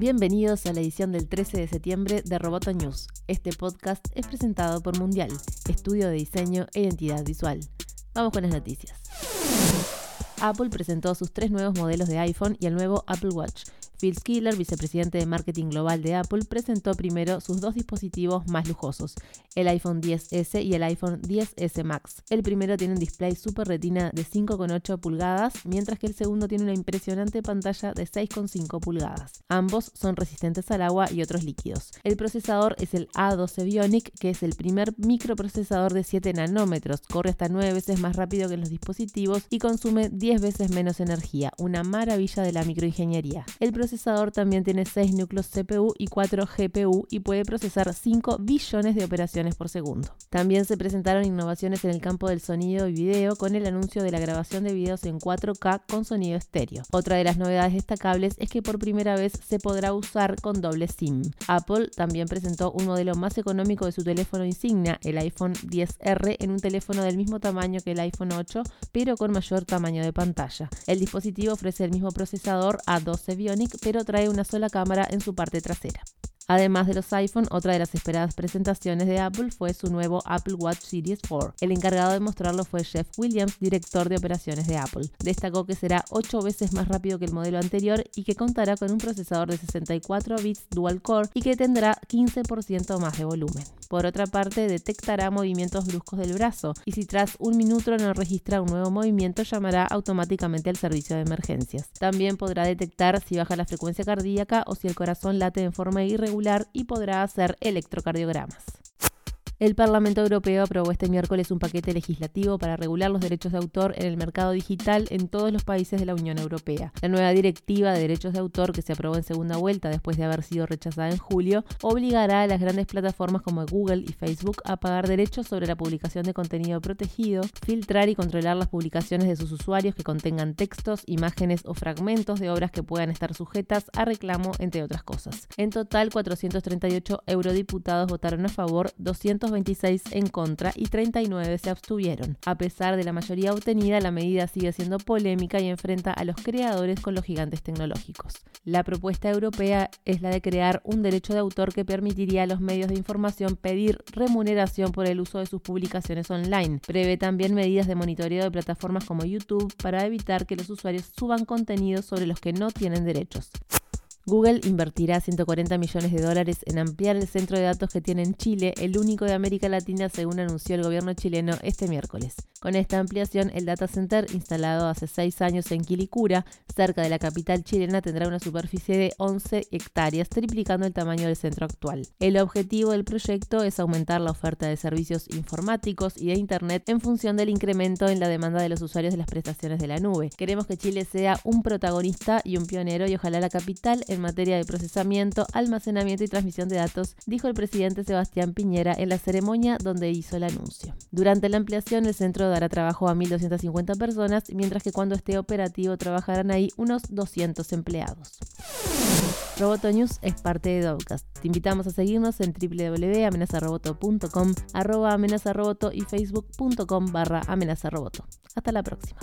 Bienvenidos a la edición del 13 de septiembre de Roboto News. Este podcast es presentado por Mundial, estudio de diseño e identidad visual. Vamos con las noticias. Apple presentó sus tres nuevos modelos de iPhone y el nuevo Apple Watch, Phil Schiller, vicepresidente de marketing global de Apple, presentó primero sus dos dispositivos más lujosos, el iPhone 10S y el iPhone 10S Max. El primero tiene un display Super Retina de 5,8 pulgadas, mientras que el segundo tiene una impresionante pantalla de 6,5 pulgadas. Ambos son resistentes al agua y otros líquidos. El procesador es el A12 Bionic, que es el primer microprocesador de 7 nanómetros, corre hasta 9 veces más rápido que los dispositivos y consume 10 veces menos energía, una maravilla de la microingeniería. También tiene 6 núcleos CPU y 4 GPU y puede procesar 5 billones de operaciones por segundo. También se presentaron innovaciones en el campo del sonido y video con el anuncio de la grabación de videos en 4K con sonido estéreo. Otra de las novedades destacables es que por primera vez se podrá usar con doble SIM. Apple también presentó un modelo más económico de su teléfono insignia, el iPhone 10R, en un teléfono del mismo tamaño que el iPhone 8, pero con mayor tamaño de pantalla. El dispositivo ofrece el mismo procesador A12 Bionic, pero trae una sola cámara en su parte trasera. Además de los iPhone, otra de las esperadas presentaciones de Apple fue su nuevo Apple Watch Series 4. El encargado de mostrarlo fue Jeff Williams, director de operaciones de Apple. Destacó que será 8 veces más rápido que el modelo anterior y que contará con un procesador de 64 bits dual core y que tendrá 15% más de volumen. Por otra parte, detectará movimientos bruscos del brazo y si tras un minuto no registra un nuevo movimiento, llamará automáticamente al servicio de emergencias. También podrá detectar si baja la frecuencia cardíaca o si el corazón late en forma irregular y podrá hacer electrocardiogramas. El Parlamento Europeo aprobó este miércoles un paquete legislativo para regular los derechos de autor en el mercado digital en todos los países de la Unión Europea. La nueva directiva de derechos de autor, que se aprobó en segunda vuelta después de haber sido rechazada en julio, obligará a las grandes plataformas como Google y Facebook a pagar derechos sobre la publicación de contenido protegido, filtrar y controlar las publicaciones de sus usuarios que contengan textos, imágenes o fragmentos de obras que puedan estar sujetas a reclamo, entre otras cosas. En total, 438 eurodiputados votaron a favor, 200 26 en contra y 39 se abstuvieron. A pesar de la mayoría obtenida, la medida sigue siendo polémica y enfrenta a los creadores con los gigantes tecnológicos. La propuesta europea es la de crear un derecho de autor que permitiría a los medios de información pedir remuneración por el uso de sus publicaciones online. Prevé también medidas de monitoreo de plataformas como YouTube para evitar que los usuarios suban contenidos sobre los que no tienen derechos. Google invertirá 140 millones de dólares en ampliar el centro de datos que tiene en Chile, el único de América Latina según anunció el gobierno chileno este miércoles. Con esta ampliación, el data center, instalado hace seis años en Quilicura, cerca de la capital chilena, tendrá una superficie de 11 hectáreas, triplicando el tamaño del centro actual. El objetivo del proyecto es aumentar la oferta de servicios informáticos y de Internet en función del incremento en la demanda de los usuarios de las prestaciones de la nube. Queremos que Chile sea un protagonista y un pionero y ojalá la capital en materia de procesamiento, almacenamiento y transmisión de datos, dijo el presidente Sebastián Piñera en la ceremonia donde hizo el anuncio. Durante la ampliación, el centro dará trabajo a 1.250 personas, mientras que cuando esté operativo trabajarán ahí unos 200 empleados. Roboto News es parte de Dovcast. Te invitamos a seguirnos en www.amenazaroboto.com, arroba amenazaroboto y facebook.com barra amenazaroboto. Hasta la próxima.